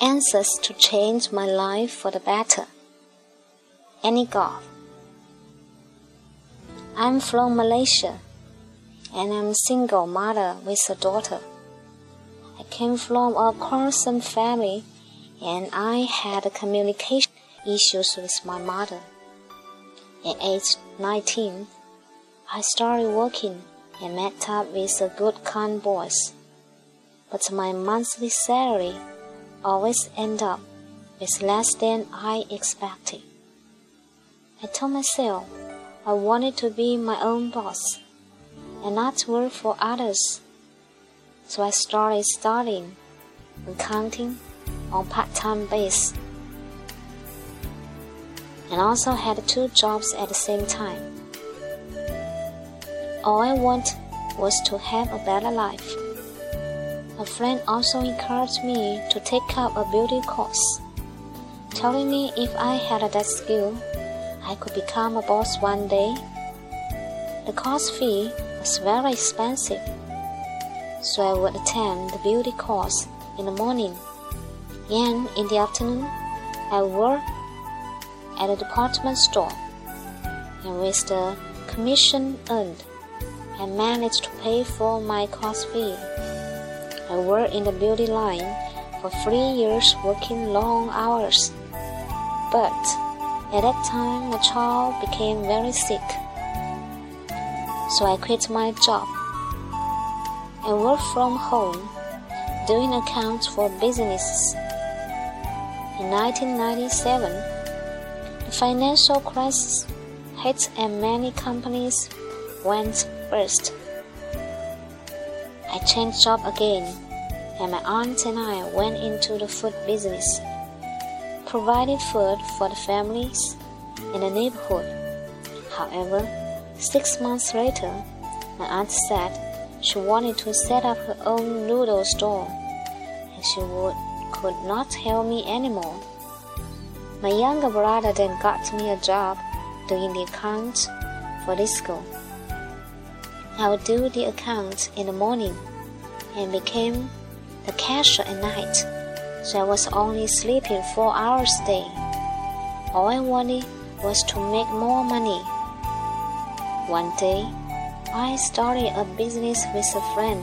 answers to change my life for the better. Annie Goff. I'm from Malaysia and I'm a single mother with a daughter. I came from a Khorasan family and I had communication issues with my mother. At age 19, I started working and met up with a good kind boys. But my monthly salary always end up with less than I expected. I told myself I wanted to be my own boss and not work for others. So I started studying accounting on part-time basis and also had two jobs at the same time. All I want was to have a better life. A friend also encouraged me to take up a beauty course, telling me if I had that skill, I could become a boss one day. The course fee was very expensive, so I would attend the beauty course in the morning, and in the afternoon, I worked at a department store, and with the commission earned, I managed to pay for my course fee. I worked in the beauty line for three years working long hours. But at that time, my child became very sick. So I quit my job and worked from home doing accounts for businesses. In 1997, the financial crisis hit and many companies went bust. I changed job again, and my aunt and I went into the food business, provided food for the families in the neighborhood. However, six months later, my aunt said she wanted to set up her own noodle store, and she would could not help me anymore. My younger brother then got me a job doing the accounts for this school. I would do the accounts in the morning and became the cashier at night, so I was only sleeping four hours a day. All I wanted was to make more money. One day, I started a business with a friend.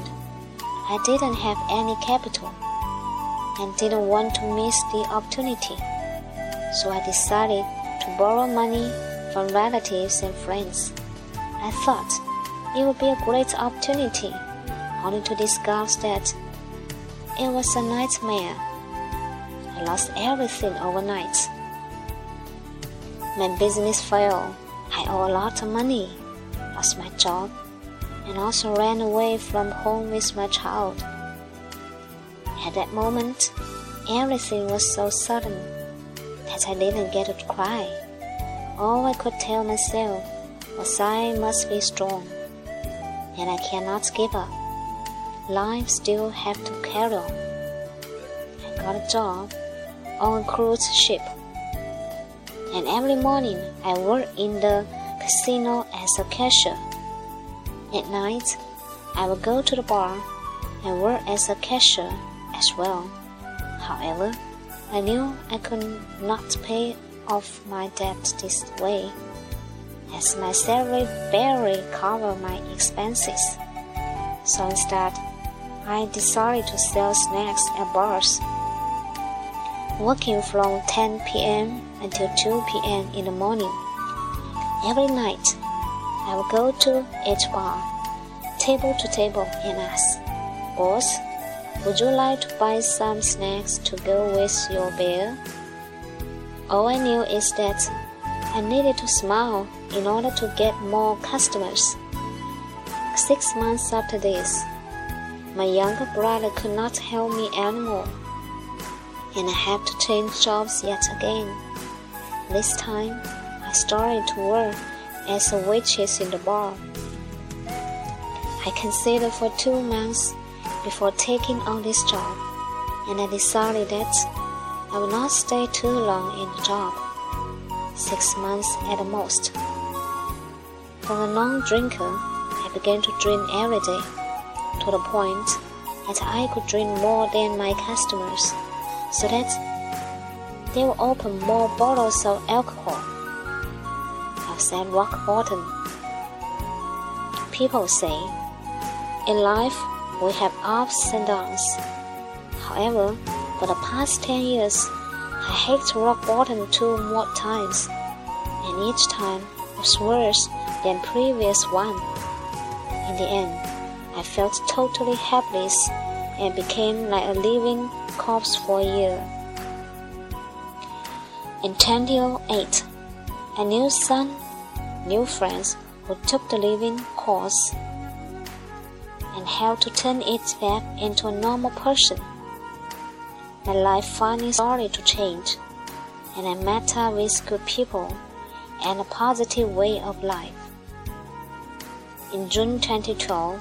I didn't have any capital and didn't want to miss the opportunity, so I decided to borrow money from relatives and friends. I thought it would be a great opportunity, only to discover that it was a nightmare. I lost everything overnight. My business failed. I owe a lot of money, lost my job, and also ran away from home with my child. At that moment, everything was so sudden that I didn't get to cry. All I could tell myself was I must be strong and I cannot give up. Life still have to carry on. I got a job on a cruise ship, and every morning I work in the casino as a cashier. At night, I will go to the bar and work as a cashier as well. However, I knew I could not pay off my debt this way as my salary barely covered my expenses. So instead, I decided to sell snacks at bars, working from 10 p.m. until 2 p.m. in the morning. Every night, I would go to each bar, table to table, and ask, Boss, would you like to buy some snacks to go with your bill? All I knew is that I needed to smile in order to get more customers. Six months after this, my younger brother could not help me anymore, and I had to change jobs yet again. This time, I started to work as a waitress in the bar. I considered for two months before taking on this job, and I decided that I would not stay too long in the job six months at the most. From a non drinker, I began to drink every day, to the point that I could drink more than my customers. so that they will open more bottles of alcohol. Said rock bottom. People say, in life we have ups and downs. However, for the past 10 years, I hit rock bottom two more times, and each time was worse than previous one. In the end, I felt totally helpless and became like a living corpse for a year. In 2008, a new son, new friends who took the living course and how to turn it back into a normal person. My life finally started to change, and I met up with good people and a positive way of life. In June 2012,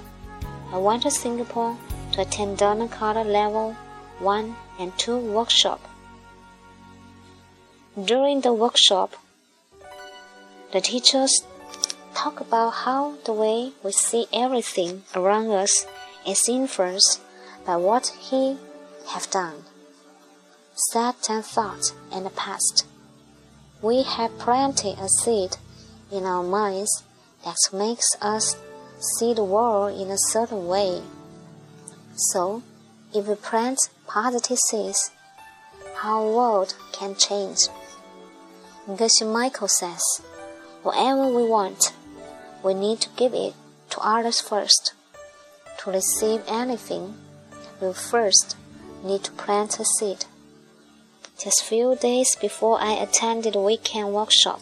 I went to Singapore to attend Cutter Level 1 and 2 workshop. During the workshop, the teachers talk about how the way we see everything around us is influenced by what he have done, said and thought in the past. We have planted a seed in our minds that makes us see the world in a certain way. So, if we plant positive seeds, our world can change. Geshe Michael says, whatever we want, we need to give it to others first. To receive anything, we first need to plant a seed. Just few days before I attended the weekend workshop,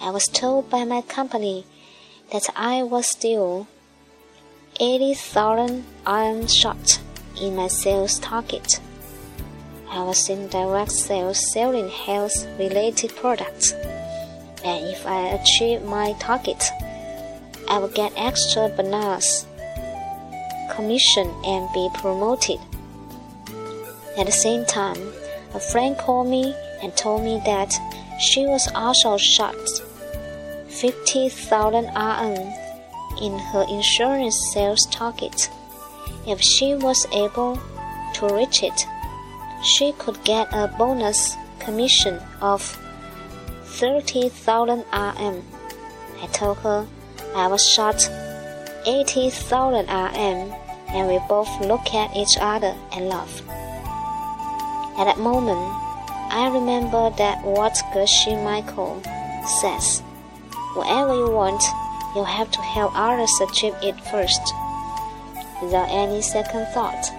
I was told by my company that I was still 80,000 iron short in my sales target. I was in direct sales selling health related products. And if I achieve my target, I will get extra bonus, commission, and be promoted. At the same time, a friend called me and told me that she was also shot 50,000 RM in her insurance sales target. If she was able to reach it, she could get a bonus commission of 30,000 RM. I told her I was short 80,000 RM and we both looked at each other and laughed. At that moment, I remember that what Geshe Michael says, whatever you want, you have to help others achieve it first. Without any second thought.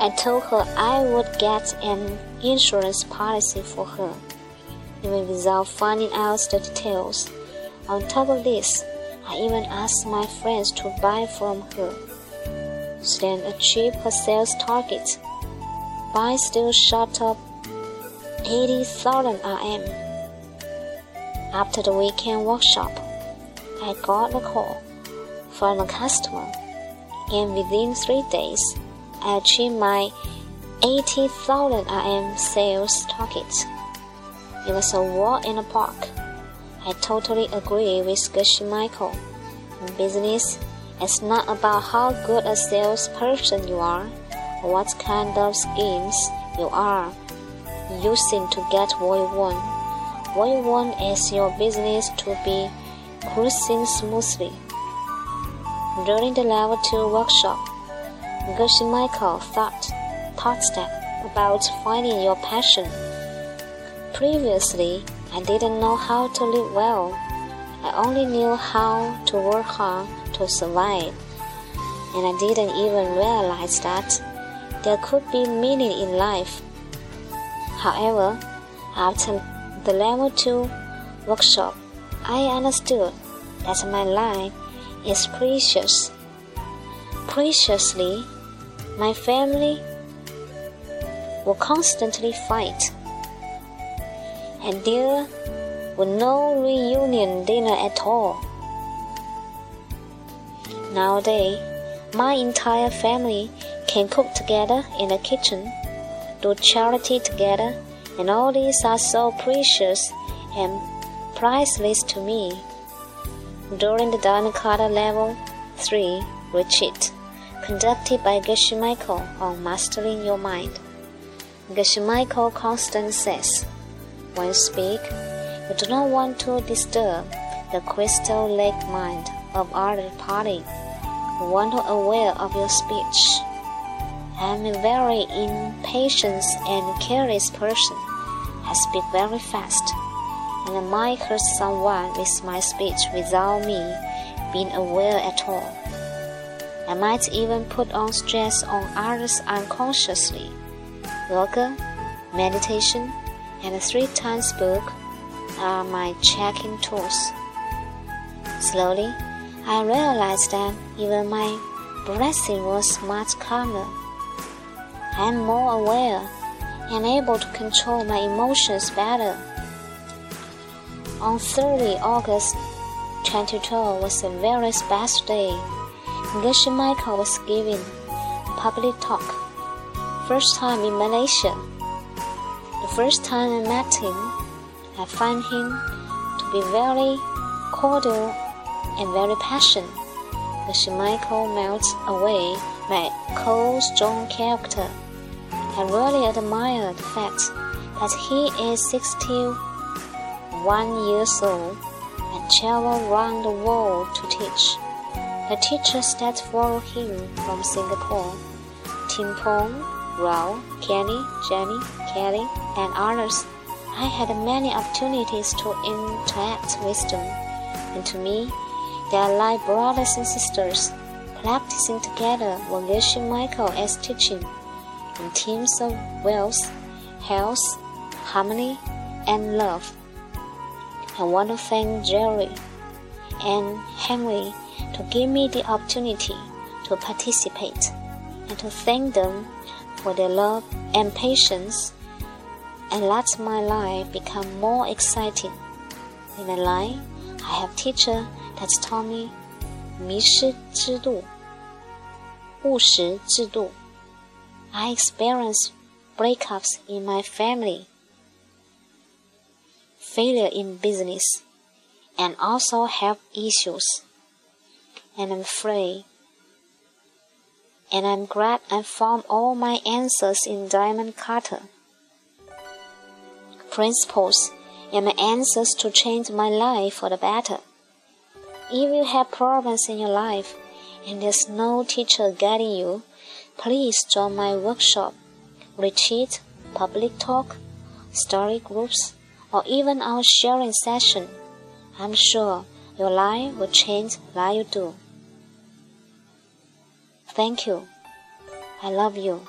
I told her I would get an insurance policy for her, even without finding out the details. On top of this, I even asked my friends to buy from her. She then achieved her sales target by still short up 80,000 RM. After the weekend workshop, I got a call from a customer, and within three days, I achieved my 80,000 RM sales target. It was a walk in the park. I totally agree with Geshe Michael. In business, it's not about how good a salesperson you are what kind of schemes you are using to get what you want. What you want is your business to be cruising smoothly. During the level 2 workshop, Geshe Michael thought, thought about finding your passion. Previously, I didn't know how to live well. I only knew how to work hard to survive. And I didn't even realize that there could be meaning in life. However, after the level 2 workshop, I understood that my life is precious. Preciously my family will constantly fight, and there was no reunion dinner at all. Nowadays, my entire family can cook together in the kitchen, do charity together, and all these are so precious and priceless to me. During the Cutter Level 3 retreat, conducted by Geshe Michael on Mastering Your Mind. Geshe-Michael Constant says, When you speak, you do not want to disturb the crystal lake mind of other party who want to aware of your speech. I am a very impatient and careless person. I speak very fast, and I might hurt someone with my speech without me being aware at all. I might even put on stress on others unconsciously yoga, meditation, and a three times book are my checking tools. Slowly, I realized that even my breathing was much calmer. I am more aware and able to control my emotions better. On 30 August 2012 was a very special day. Geshe-Michael was giving a public talk first time in Malaysia. The first time I met him, I find him to be very cordial and very passionate. Geshe-Michael melts away my cold, strong character. I really admire the fact that he is 61 years old and travel around the world to teach. The teachers that follow him from Singapore, Tim Pong, Rao, Kenny, Jenny, Kelly, and others, I had many opportunities to interact with them, and to me, they are like brothers and sisters, practicing together what Geshe-Michael is teaching in teams of wealth, health, harmony, and love. I want to thank Jerry and Henry to give me the opportunity to participate and to thank them for their love and patience and let my life become more exciting. In my life, I have teacher that taught me 迷失之度,务实制度. I experienced breakups in my family, failure in business, and also health issues. And I'm free. and I'm glad I found all my answers in Diamond Cutter. Principles and my answers to change my life for the better. If you have problems in your life and there's no teacher guiding you, please join my workshop, retreat, public talk, story groups, or even our sharing session. I'm sure your life will change like you do. Thank you. I love you.